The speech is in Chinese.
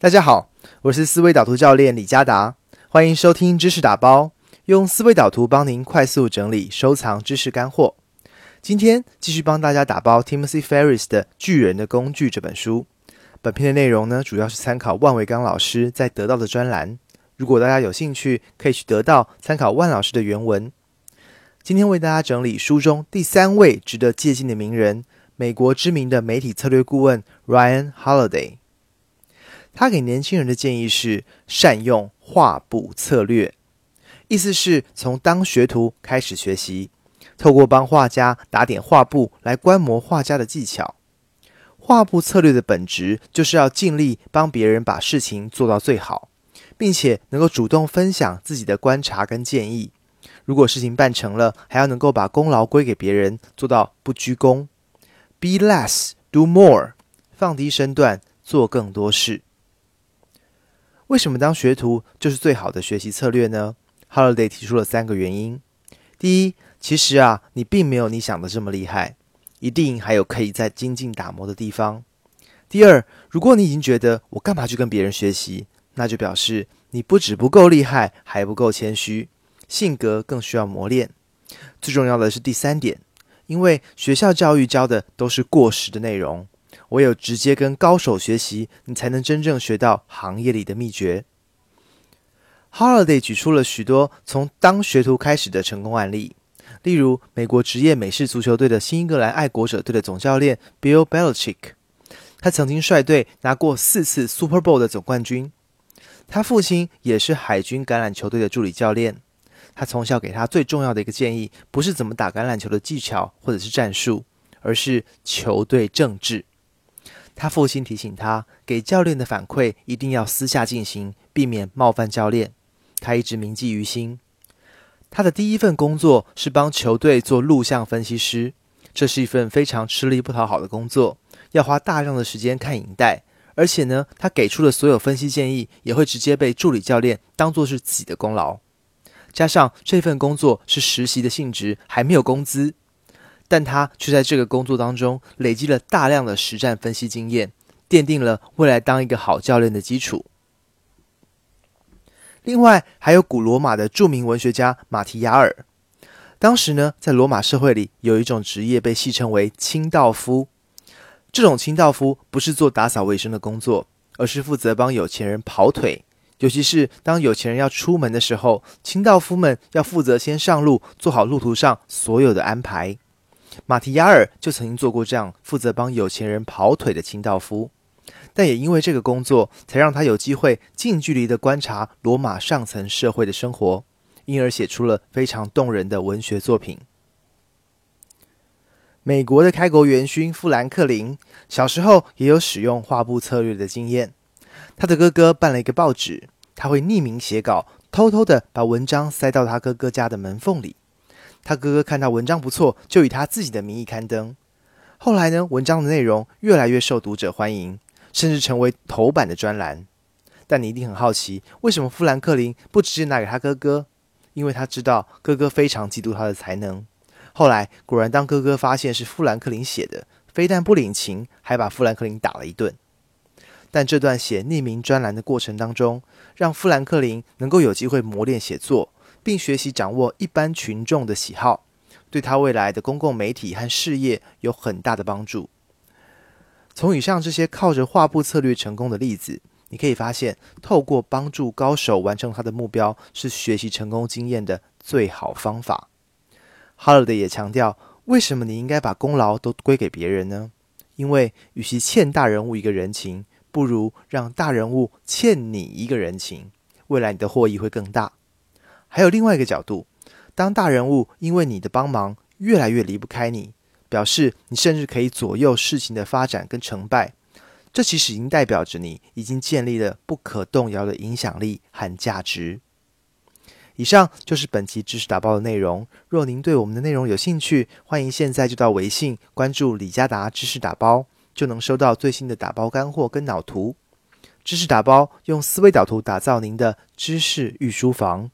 大家好，我是思维导图教练李嘉达，欢迎收听知识打包，用思维导图帮您快速整理收藏知识干货。今天继续帮大家打包 Timothy Ferris 的《巨人的工具》这本书。本篇的内容呢，主要是参考万维刚老师在得到的专栏。如果大家有兴趣，可以去得到参考万老师的原文。今天为大家整理书中第三位值得借鉴的名人——美国知名的媒体策略顾问 Ryan Holiday。他给年轻人的建议是善用画布策略，意思是从当学徒开始学习，透过帮画家打点画布来观摩画家的技巧。画布策略的本质就是要尽力帮别人把事情做到最好，并且能够主动分享自己的观察跟建议。如果事情办成了，还要能够把功劳归给别人，做到不居功。Be less, do more，放低身段，做更多事。为什么当学徒就是最好的学习策略呢？Holiday 提出了三个原因。第一，其实啊，你并没有你想的这么厉害，一定还有可以在精进打磨的地方。第二，如果你已经觉得我干嘛去跟别人学习，那就表示你不止不够厉害，还不够谦虚，性格更需要磨练。最重要的是第三点，因为学校教育教的都是过时的内容。唯有直接跟高手学习，你才能真正学到行业里的秘诀。Holiday 举出了许多从当学徒开始的成功案例，例如美国职业美式足球队的新英格兰爱国者队的总教练 Bill Belichick，他曾经率队拿过四次 Super Bowl 的总冠军。他父亲也是海军橄榄球队的助理教练。他从小给他最重要的一个建议，不是怎么打橄榄球的技巧或者是战术，而是球队政治。他父亲提醒他，给教练的反馈一定要私下进行，避免冒犯教练。他一直铭记于心。他的第一份工作是帮球队做录像分析师，这是一份非常吃力不讨好的工作，要花大量的时间看影带，而且呢，他给出的所有分析建议也会直接被助理教练当做是自己的功劳。加上这份工作是实习的性质，还没有工资。但他却在这个工作当中累积了大量的实战分析经验，奠定了未来当一个好教练的基础。另外，还有古罗马的著名文学家马提亚尔。当时呢，在罗马社会里有一种职业被戏称为清道夫。这种清道夫不是做打扫卫生的工作，而是负责帮有钱人跑腿。尤其是当有钱人要出门的时候，清道夫们要负责先上路，做好路途上所有的安排。马提亚尔就曾经做过这样负责帮有钱人跑腿的清道夫，但也因为这个工作，才让他有机会近距离的观察罗马上层社会的生活，因而写出了非常动人的文学作品。美国的开国元勋富兰克林小时候也有使用画布策略的经验，他的哥哥办了一个报纸，他会匿名写稿，偷偷的把文章塞到他哥哥家的门缝里。他哥哥看到文章不错，就以他自己的名义刊登。后来呢，文章的内容越来越受读者欢迎，甚至成为头版的专栏。但你一定很好奇，为什么富兰克林不直接拿给他哥哥？因为他知道哥哥非常嫉妒他的才能。后来果然，当哥哥发现是富兰克林写的，非但不领情，还把富兰克林打了一顿。但这段写匿名专栏的过程当中，让富兰克林能够有机会磨练写作。并学习掌握一般群众的喜好，对他未来的公共媒体和事业有很大的帮助。从以上这些靠着画布策略成功的例子，你可以发现，透过帮助高手完成他的目标，是学习成功经验的最好方法。Harold 也强调，为什么你应该把功劳都归给别人呢？因为与其欠大人物一个人情，不如让大人物欠你一个人情，未来你的获益会更大。还有另外一个角度，当大人物因为你的帮忙越来越离不开你，表示你甚至可以左右事情的发展跟成败，这其实已经代表着你已经建立了不可动摇的影响力和价值。以上就是本期知识打包的内容。若您对我们的内容有兴趣，欢迎现在就到微信关注李家达知识打包，就能收到最新的打包干货跟脑图。知识打包用思维导图打造您的知识御书房。